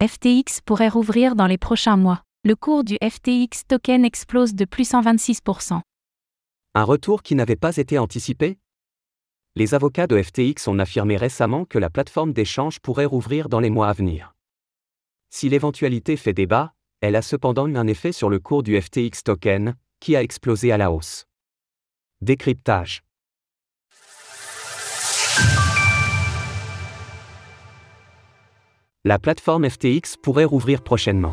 FTX pourrait rouvrir dans les prochains mois. Le cours du FTX token explose de plus 126%. Un retour qui n'avait pas été anticipé? Les avocats de FTX ont affirmé récemment que la plateforme d'échange pourrait rouvrir dans les mois à venir. Si l'éventualité fait débat, elle a cependant eu un effet sur le cours du FTX token, qui a explosé à la hausse. Décryptage. La plateforme FTX pourrait rouvrir prochainement.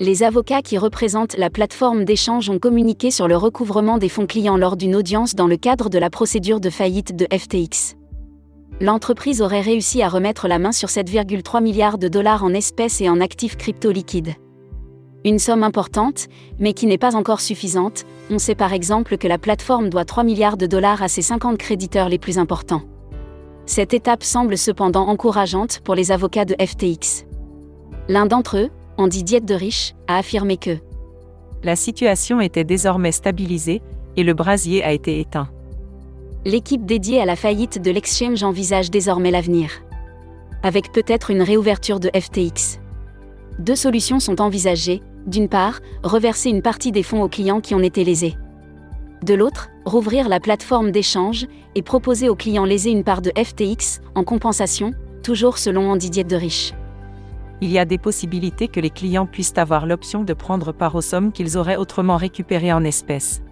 Les avocats qui représentent la plateforme d'échange ont communiqué sur le recouvrement des fonds clients lors d'une audience dans le cadre de la procédure de faillite de FTX. L'entreprise aurait réussi à remettre la main sur 7,3 milliards de dollars en espèces et en actifs crypto liquides. Une somme importante, mais qui n'est pas encore suffisante. On sait par exemple que la plateforme doit 3 milliards de dollars à ses 50 créditeurs les plus importants. Cette étape semble cependant encourageante pour les avocats de FTX. L'un d'entre eux, Andy Riche, a affirmé que la situation était désormais stabilisée et le brasier a été éteint. L'équipe dédiée à la faillite de l'exchange envisage désormais l'avenir. Avec peut-être une réouverture de FTX. Deux solutions sont envisagées, d'une part, reverser une partie des fonds aux clients qui ont été lésés. De l'autre, rouvrir la plateforme d'échange et proposer aux clients lésés une part de FTX en compensation, toujours selon Andy Riche. Il y a des possibilités que les clients puissent avoir l'option de prendre part aux sommes qu'ils auraient autrement récupérées en espèces.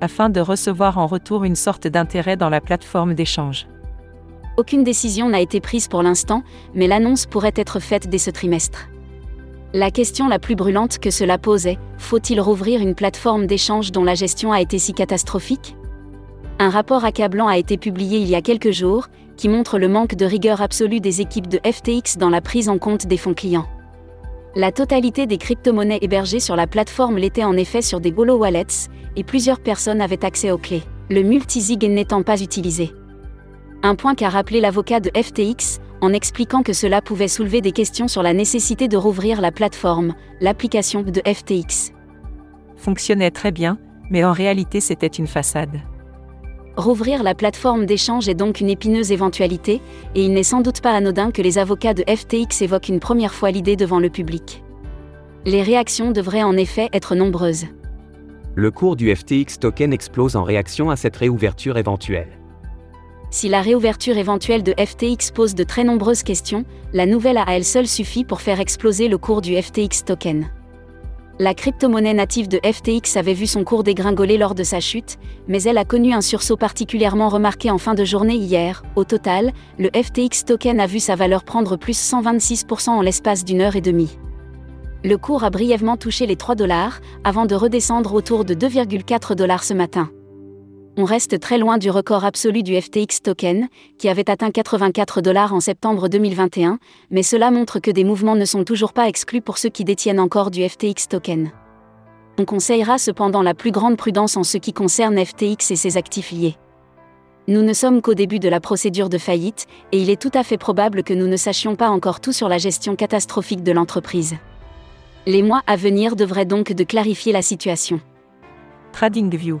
Afin de recevoir en retour une sorte d'intérêt dans la plateforme d'échange. Aucune décision n'a été prise pour l'instant, mais l'annonce pourrait être faite dès ce trimestre. La question la plus brûlante que cela posait, faut-il rouvrir une plateforme d'échange dont la gestion a été si catastrophique? Un rapport accablant a été publié il y a quelques jours, qui montre le manque de rigueur absolue des équipes de FTX dans la prise en compte des fonds clients. La totalité des crypto-monnaies hébergées sur la plateforme l'était en effet sur des bolo wallets, et plusieurs personnes avaient accès aux clés, le multisig n'étant pas utilisé. Un point qu'a rappelé l'avocat de FTX, en expliquant que cela pouvait soulever des questions sur la nécessité de rouvrir la plateforme, l'application de FTX. Fonctionnait très bien, mais en réalité c'était une façade. Rouvrir la plateforme d'échange est donc une épineuse éventualité, et il n'est sans doute pas anodin que les avocats de FTX évoquent une première fois l'idée devant le public. Les réactions devraient en effet être nombreuses. Le cours du FTX token explose en réaction à cette réouverture éventuelle. Si la réouverture éventuelle de FTX pose de très nombreuses questions, la nouvelle à elle seule suffit pour faire exploser le cours du FTX token. La crypto-monnaie native de FTX avait vu son cours dégringoler lors de sa chute, mais elle a connu un sursaut particulièrement remarqué en fin de journée hier. Au total, le FTX token a vu sa valeur prendre plus 126% en l'espace d'une heure et demie. Le cours a brièvement touché les 3 dollars, avant de redescendre autour de 2,4 dollars ce matin on reste très loin du record absolu du FTX token, qui avait atteint 84 dollars en septembre 2021, mais cela montre que des mouvements ne sont toujours pas exclus pour ceux qui détiennent encore du FTX token. On conseillera cependant la plus grande prudence en ce qui concerne FTX et ses actifs liés. Nous ne sommes qu'au début de la procédure de faillite, et il est tout à fait probable que nous ne sachions pas encore tout sur la gestion catastrophique de l'entreprise. Les mois à venir devraient donc de clarifier la situation. TradingView